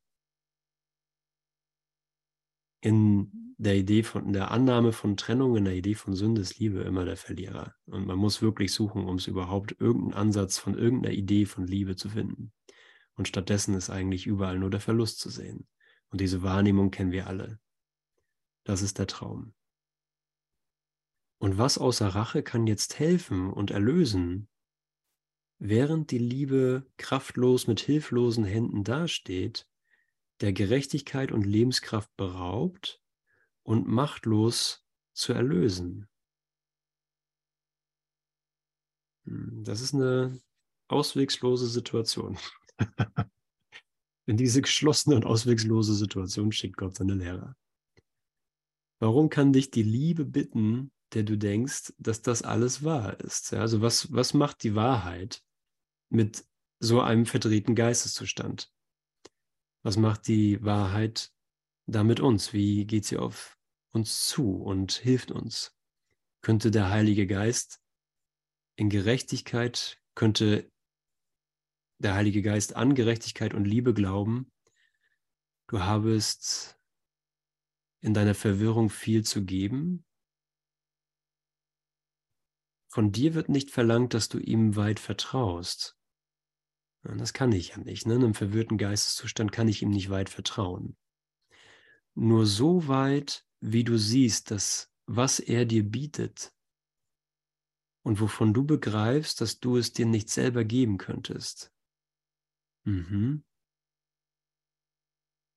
In der Idee von, in der Annahme von Trennung, in der Idee von Sünde ist Liebe immer der Verlierer. Und man muss wirklich suchen, um es überhaupt irgendeinen Ansatz von irgendeiner Idee von Liebe zu finden. Und stattdessen ist eigentlich überall nur der Verlust zu sehen. Und diese Wahrnehmung kennen wir alle. Das ist der Traum. Und was außer Rache kann jetzt helfen und erlösen, während die Liebe kraftlos mit hilflosen Händen dasteht, der Gerechtigkeit und Lebenskraft beraubt und machtlos zu erlösen? Hm, das ist eine auswegslose Situation. In diese geschlossene und auswegslose Situation schickt Gott seine Lehrer. Warum kann dich die Liebe bitten, der du denkst, dass das alles wahr ist? Ja, also was, was macht die Wahrheit mit so einem verdrehten Geisteszustand? Was macht die Wahrheit da mit uns? Wie geht sie auf uns zu und hilft uns? Könnte der Heilige Geist in Gerechtigkeit, könnte der Heilige Geist an Gerechtigkeit und Liebe glauben, du habest in deiner Verwirrung viel zu geben? Von dir wird nicht verlangt, dass du ihm weit vertraust. Das kann ich ja nicht. Ne? In einem verwirrten Geisteszustand kann ich ihm nicht weit vertrauen. Nur so weit, wie du siehst, dass was er dir bietet und wovon du begreifst, dass du es dir nicht selber geben könntest. Mhm.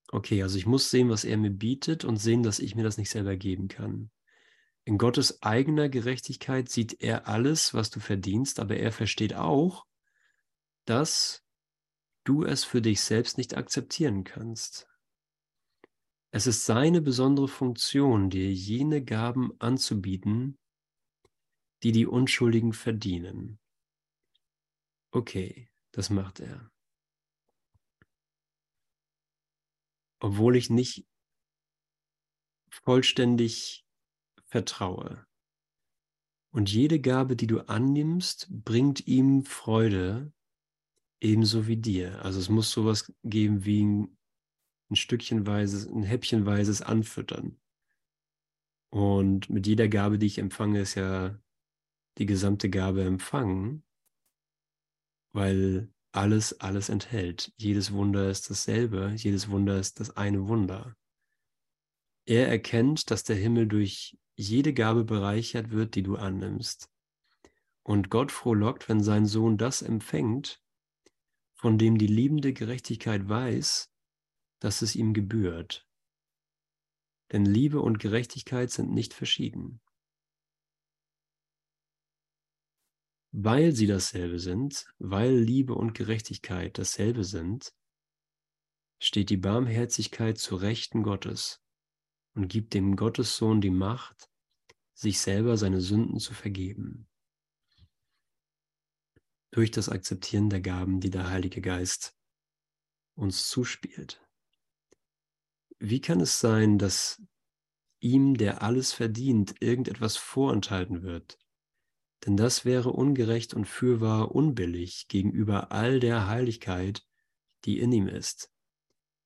Okay, also ich muss sehen, was er mir bietet und sehen, dass ich mir das nicht selber geben kann. In Gottes eigener Gerechtigkeit sieht er alles, was du verdienst, aber er versteht auch, dass du es für dich selbst nicht akzeptieren kannst. Es ist seine besondere Funktion, dir jene Gaben anzubieten, die die Unschuldigen verdienen. Okay, das macht er. obwohl ich nicht vollständig vertraue. Und jede Gabe, die du annimmst, bringt ihm Freude, ebenso wie dir. Also es muss sowas geben wie ein, ein Stückchenweises, ein Häppchenweises Anfüttern. Und mit jeder Gabe, die ich empfange, ist ja die gesamte Gabe empfangen, weil alles, alles enthält. Jedes Wunder ist dasselbe, jedes Wunder ist das eine Wunder. Er erkennt, dass der Himmel durch jede Gabe bereichert wird, die du annimmst. Und Gott frohlockt, wenn sein Sohn das empfängt, von dem die liebende Gerechtigkeit weiß, dass es ihm gebührt. Denn Liebe und Gerechtigkeit sind nicht verschieden. Weil sie dasselbe sind, weil Liebe und Gerechtigkeit dasselbe sind, steht die Barmherzigkeit zu Rechten Gottes und gibt dem Gottessohn die Macht, sich selber seine Sünden zu vergeben. Durch das Akzeptieren der Gaben, die der Heilige Geist uns zuspielt. Wie kann es sein, dass ihm, der alles verdient, irgendetwas vorenthalten wird, denn das wäre ungerecht und fürwahr unbillig gegenüber all der Heiligkeit, die in ihm ist,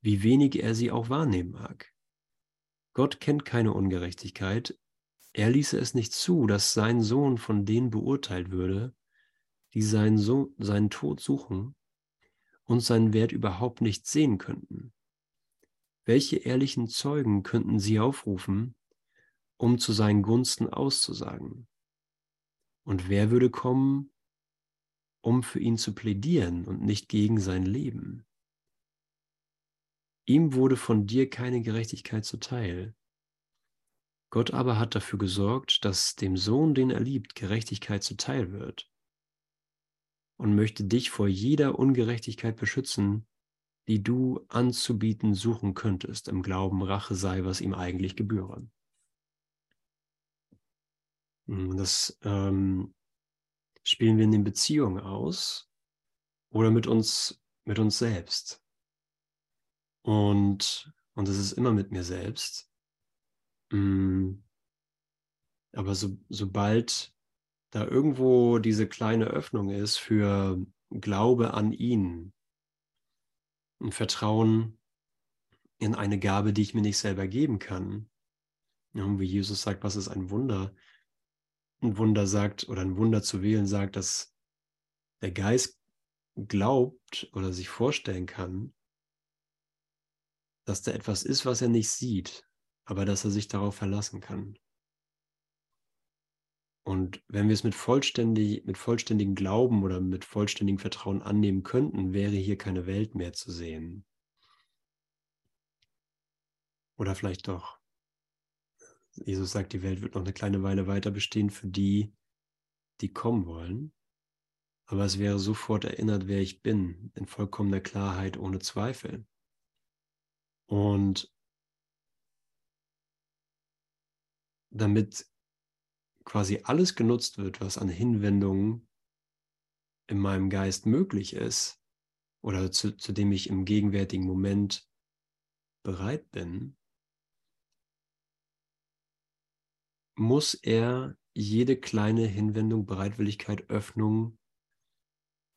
wie wenig er sie auch wahrnehmen mag. Gott kennt keine Ungerechtigkeit. Er ließe es nicht zu, dass sein Sohn von denen beurteilt würde, die seinen, so seinen Tod suchen und seinen Wert überhaupt nicht sehen könnten. Welche ehrlichen Zeugen könnten sie aufrufen, um zu seinen Gunsten auszusagen? Und wer würde kommen, um für ihn zu plädieren und nicht gegen sein Leben? Ihm wurde von dir keine Gerechtigkeit zuteil. Gott aber hat dafür gesorgt, dass dem Sohn, den er liebt, Gerechtigkeit zuteil wird und möchte dich vor jeder Ungerechtigkeit beschützen, die du anzubieten suchen könntest, im Glauben, Rache sei, was ihm eigentlich gebühre. Hm, das ähm, spielen wir in den Beziehungen aus oder mit uns, mit uns selbst. Und, und es ist immer mit mir selbst. Mm. Aber so, sobald da irgendwo diese kleine Öffnung ist für Glaube an ihn und Vertrauen in eine Gabe, die ich mir nicht selber geben kann, ja, wie Jesus sagt, was ist ein Wunder? Ein Wunder sagt oder ein Wunder zu wählen sagt, dass der Geist glaubt oder sich vorstellen kann, dass da etwas ist, was er nicht sieht, aber dass er sich darauf verlassen kann. Und wenn wir es mit, vollständig, mit vollständigem Glauben oder mit vollständigem Vertrauen annehmen könnten, wäre hier keine Welt mehr zu sehen. Oder vielleicht doch. Jesus sagt, die Welt wird noch eine kleine Weile weiter bestehen für die, die kommen wollen. Aber es wäre sofort erinnert, wer ich bin, in vollkommener Klarheit, ohne Zweifel. Und damit quasi alles genutzt wird, was an Hinwendungen in meinem Geist möglich ist oder zu, zu dem ich im gegenwärtigen Moment bereit bin, muss er jede kleine Hinwendung, Bereitwilligkeit, Öffnung,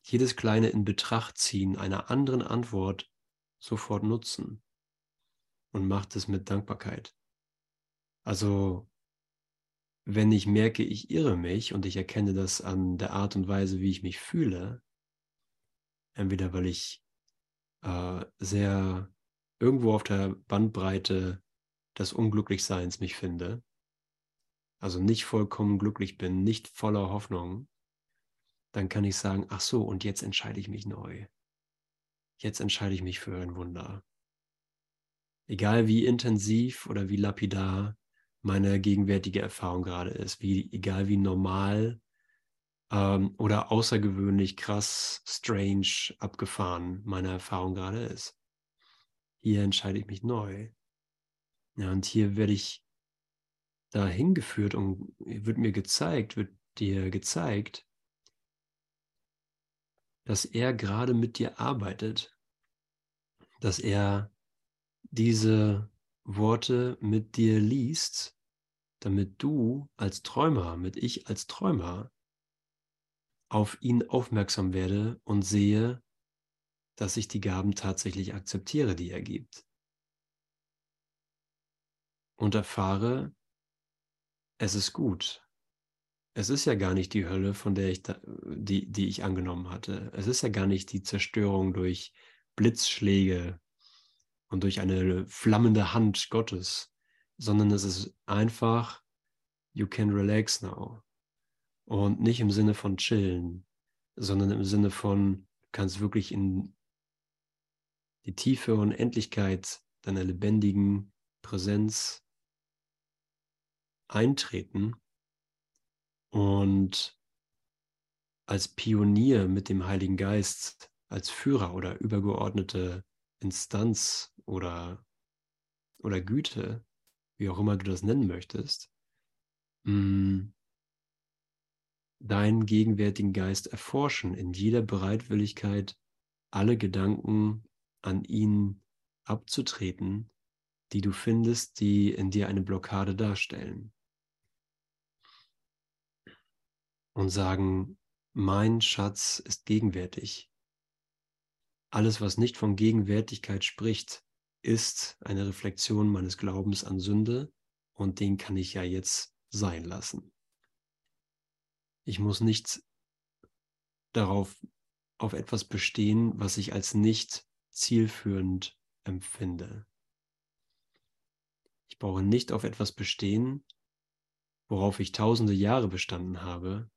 jedes kleine in Betracht ziehen einer anderen Antwort sofort nutzen und macht es mit Dankbarkeit. Also, wenn ich merke, ich irre mich und ich erkenne das an der Art und Weise, wie ich mich fühle, entweder weil ich äh, sehr irgendwo auf der Bandbreite des Unglücklichseins mich finde, also nicht vollkommen glücklich bin, nicht voller Hoffnung, dann kann ich sagen, ach so, und jetzt entscheide ich mich neu. Jetzt entscheide ich mich für ein Wunder egal wie intensiv oder wie lapidar meine gegenwärtige Erfahrung gerade ist, wie egal wie normal ähm, oder außergewöhnlich krass, strange, abgefahren meine Erfahrung gerade ist. Hier entscheide ich mich neu. Ja, und hier werde ich da hingeführt und wird mir gezeigt, wird dir gezeigt, dass er gerade mit dir arbeitet, dass er diese Worte mit dir liest, damit du als Träumer, mit ich als Träumer auf ihn aufmerksam werde und sehe, dass ich die Gaben tatsächlich akzeptiere, die er gibt. Und erfahre, es ist gut. Es ist ja gar nicht die Hölle, von der ich da, die, die ich angenommen hatte. Es ist ja gar nicht die Zerstörung durch Blitzschläge und durch eine flammende Hand Gottes, sondern es ist einfach, you can relax now. Und nicht im Sinne von chillen, sondern im Sinne von, du kannst wirklich in die Tiefe und Endlichkeit deiner lebendigen Präsenz eintreten und als Pionier mit dem Heiligen Geist, als Führer oder übergeordnete Instanz oder, oder Güte, wie auch immer du das nennen möchtest, mm, deinen gegenwärtigen Geist erforschen, in jeder Bereitwilligkeit alle Gedanken an ihn abzutreten, die du findest, die in dir eine Blockade darstellen. Und sagen, mein Schatz ist gegenwärtig. Alles, was nicht von Gegenwärtigkeit spricht, ist eine Reflexion meines Glaubens an Sünde und den kann ich ja jetzt sein lassen. Ich muss nicht darauf auf etwas bestehen, was ich als nicht zielführend empfinde. Ich brauche nicht auf etwas bestehen, worauf ich tausende Jahre bestanden habe,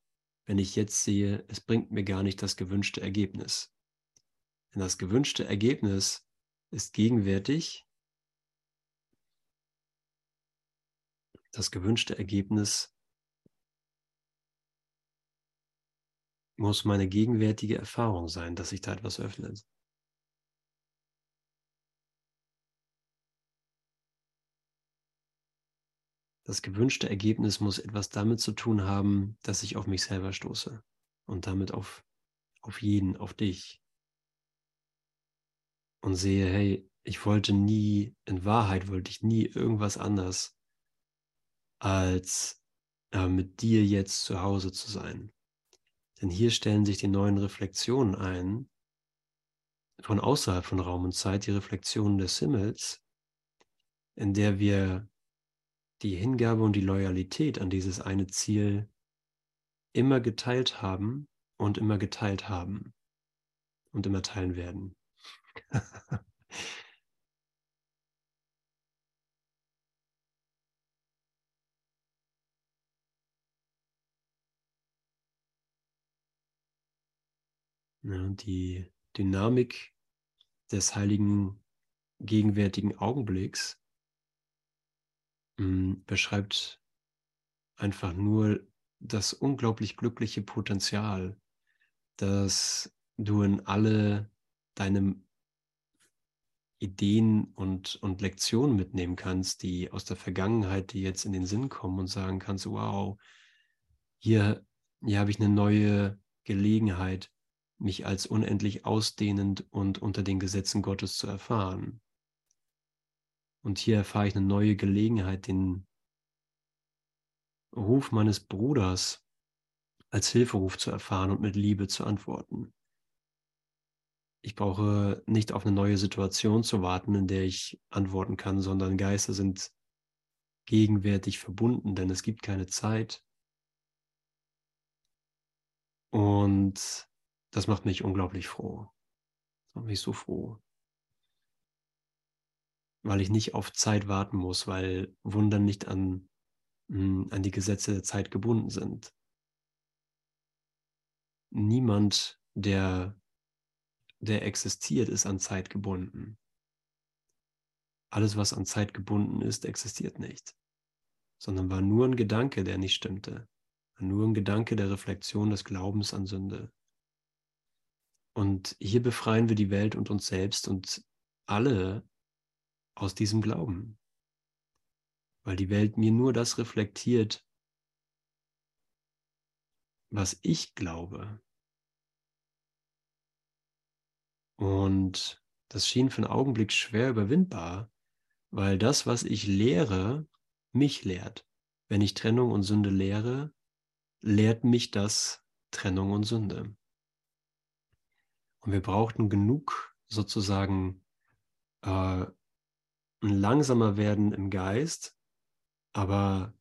wenn ich jetzt sehe, es bringt mir gar nicht das gewünschte Ergebnis. Denn das gewünschte Ergebnis ist gegenwärtig. Das gewünschte Ergebnis muss meine gegenwärtige Erfahrung sein, dass sich da etwas öffnet. Das gewünschte Ergebnis muss etwas damit zu tun haben, dass ich auf mich selber stoße und damit auf, auf jeden, auf dich. Und sehe, hey, ich wollte nie, in Wahrheit wollte ich nie irgendwas anders, als äh, mit dir jetzt zu Hause zu sein. Denn hier stellen sich die neuen Reflexionen ein, von außerhalb von Raum und Zeit, die Reflexionen des Himmels, in der wir die Hingabe und die Loyalität an dieses eine Ziel immer geteilt haben und immer geteilt haben und immer teilen werden. ja, die Dynamik des heiligen gegenwärtigen Augenblicks hm, beschreibt einfach nur das unglaublich glückliche Potenzial, dass du in alle deine Ideen und, und Lektionen mitnehmen kannst, die aus der Vergangenheit, die jetzt in den Sinn kommen und sagen kannst, wow, hier, hier habe ich eine neue Gelegenheit, mich als unendlich ausdehnend und unter den Gesetzen Gottes zu erfahren. Und hier erfahre ich eine neue Gelegenheit, den Ruf meines Bruders als Hilferuf zu erfahren und mit Liebe zu antworten. Ich brauche nicht auf eine neue Situation zu warten, in der ich antworten kann, sondern Geister sind gegenwärtig verbunden, denn es gibt keine Zeit. Und das macht mich unglaublich froh. Das macht mich so froh weil ich nicht auf Zeit warten muss, weil Wunder nicht an, hm, an die Gesetze der Zeit gebunden sind. Niemand, der, der existiert, ist an Zeit gebunden. Alles, was an Zeit gebunden ist, existiert nicht, sondern war nur ein Gedanke, der nicht stimmte. Nur ein Gedanke der Reflexion des Glaubens an Sünde. Und hier befreien wir die Welt und uns selbst und alle aus diesem Glauben, weil die Welt mir nur das reflektiert, was ich glaube. Und das schien für einen Augenblick schwer überwindbar, weil das, was ich lehre, mich lehrt. Wenn ich Trennung und Sünde lehre, lehrt mich das Trennung und Sünde. Und wir brauchten genug sozusagen äh, ein langsamer werden im Geist, aber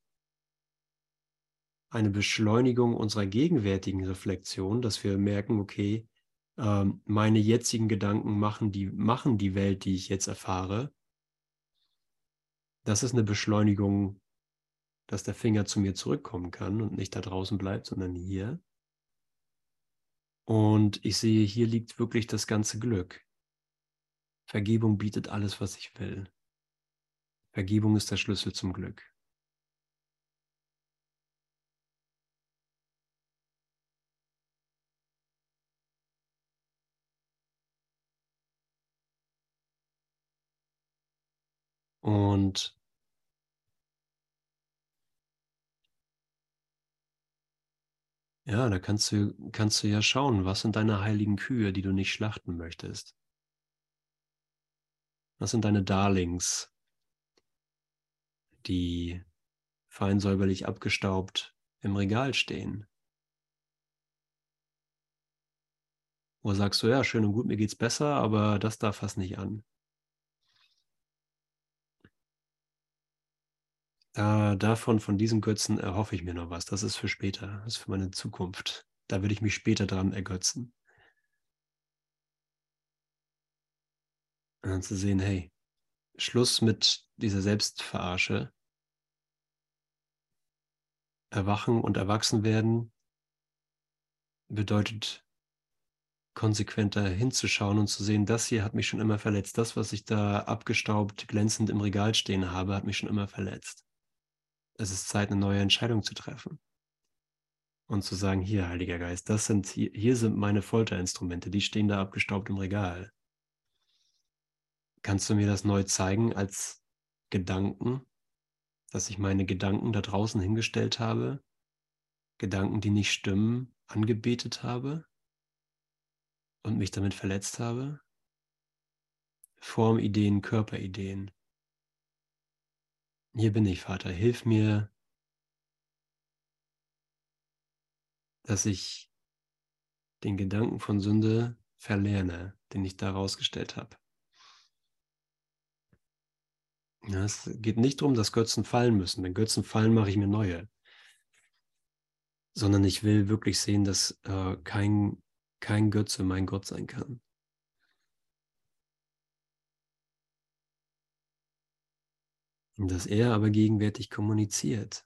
eine Beschleunigung unserer gegenwärtigen Reflexion, dass wir merken, okay, ähm, meine jetzigen Gedanken machen die, machen die Welt, die ich jetzt erfahre. Das ist eine Beschleunigung, dass der Finger zu mir zurückkommen kann und nicht da draußen bleibt, sondern hier. Und ich sehe, hier liegt wirklich das ganze Glück. Vergebung bietet alles, was ich will. Vergebung ist der Schlüssel zum Glück. Und ja, da kannst du, kannst du ja schauen, was sind deine heiligen Kühe, die du nicht schlachten möchtest? Was sind deine Darlings, die fein säuberlich abgestaubt im Regal stehen. Wo sagst du, ja, schön und gut, mir geht's besser, aber das darf fast nicht an. Da, davon, von diesem Götzen erhoffe ich mir noch was. Das ist für später, das ist für meine Zukunft. Da würde ich mich später dran ergötzen. Und dann zu sehen, hey, Schluss mit dieser Selbstverarsche. Erwachen und erwachsen werden bedeutet konsequenter hinzuschauen und zu sehen, das hier hat mich schon immer verletzt. Das, was ich da abgestaubt, glänzend im Regal stehen habe, hat mich schon immer verletzt. Es ist Zeit, eine neue Entscheidung zu treffen. Und zu sagen, hier, Heiliger Geist, das sind, hier, hier sind meine Folterinstrumente, die stehen da abgestaubt im Regal. Kannst du mir das neu zeigen als Gedanken, dass ich meine Gedanken da draußen hingestellt habe, Gedanken, die nicht stimmen, angebetet habe und mich damit verletzt habe? Formideen, Körperideen. Hier bin ich, Vater. Hilf mir, dass ich den Gedanken von Sünde verlerne, den ich da rausgestellt habe. Es geht nicht darum, dass Götzen fallen müssen. Wenn Götzen fallen, mache ich mir neue. Sondern ich will wirklich sehen, dass äh, kein, kein Götze mein Gott sein kann. Dass er aber gegenwärtig kommuniziert.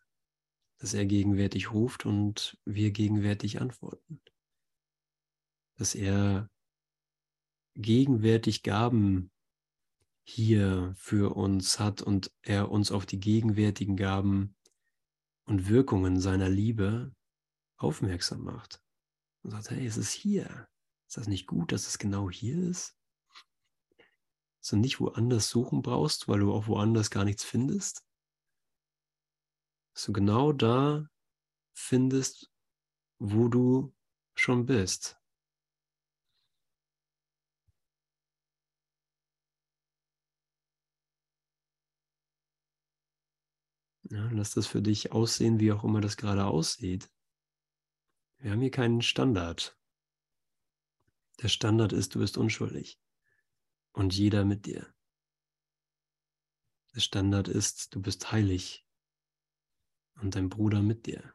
Dass er gegenwärtig ruft und wir gegenwärtig antworten. Dass er gegenwärtig Gaben hier für uns hat und er uns auf die gegenwärtigen Gaben und Wirkungen seiner Liebe aufmerksam macht. Und sagt, hey, es ist hier. Ist das nicht gut, dass es genau hier ist? Dass du nicht woanders suchen brauchst, weil du auch woanders gar nichts findest? Dass du genau da findest, wo du schon bist. Ja, lass das für dich aussehen, wie auch immer das gerade aussieht. Wir haben hier keinen Standard. Der Standard ist, du bist unschuldig. Und jeder mit dir. Der Standard ist, du bist heilig. Und dein Bruder mit dir.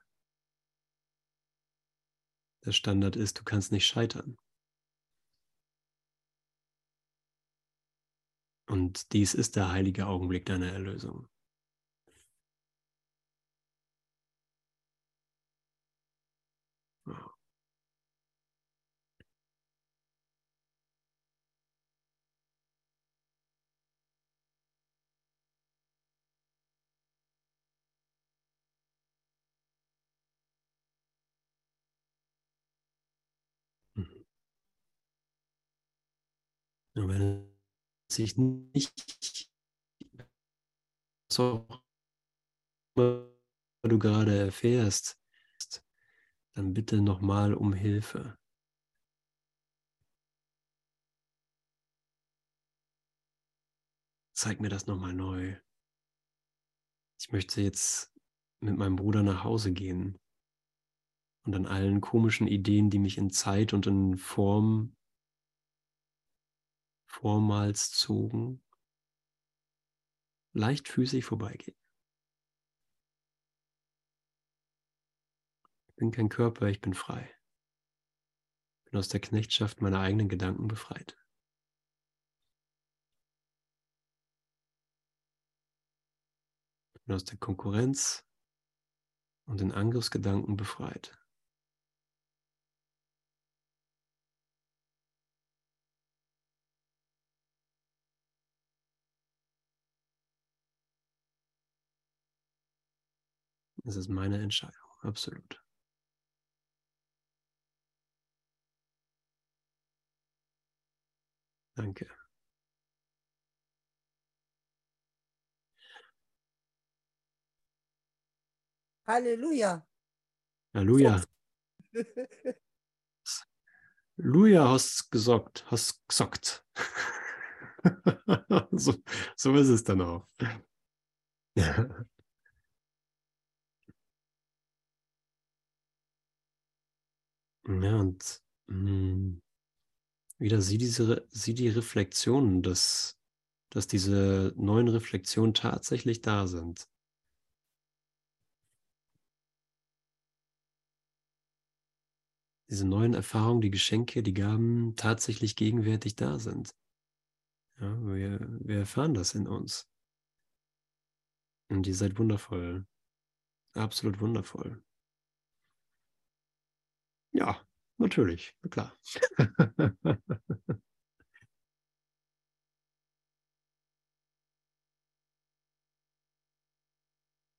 Der Standard ist, du kannst nicht scheitern. Und dies ist der heilige Augenblick deiner Erlösung. Und wenn es sich nicht so du gerade erfährst, dann bitte nochmal um Hilfe. Zeig mir das nochmal neu. Ich möchte jetzt mit meinem Bruder nach Hause gehen und an allen komischen Ideen, die mich in Zeit und in Form vormals zogen, leichtfüßig vorbeigehen. Ich bin kein Körper, ich bin frei. Ich bin aus der Knechtschaft meiner eigenen Gedanken befreit. Ich bin aus der Konkurrenz und den Angriffsgedanken befreit. Das ist meine Entscheidung, absolut. Danke. Halleluja. Halleluja. Luja hast gesagt, hast gesagt. so, so ist es dann auch. Ja, und mh, wieder sieh, diese, sieh die Reflexionen, dass, dass diese neuen Reflexionen tatsächlich da sind. Diese neuen Erfahrungen, die Geschenke, die Gaben tatsächlich gegenwärtig da sind. Ja, wir, wir erfahren das in uns. Und ihr seid wundervoll. Absolut wundervoll. Ja, natürlich, na klar.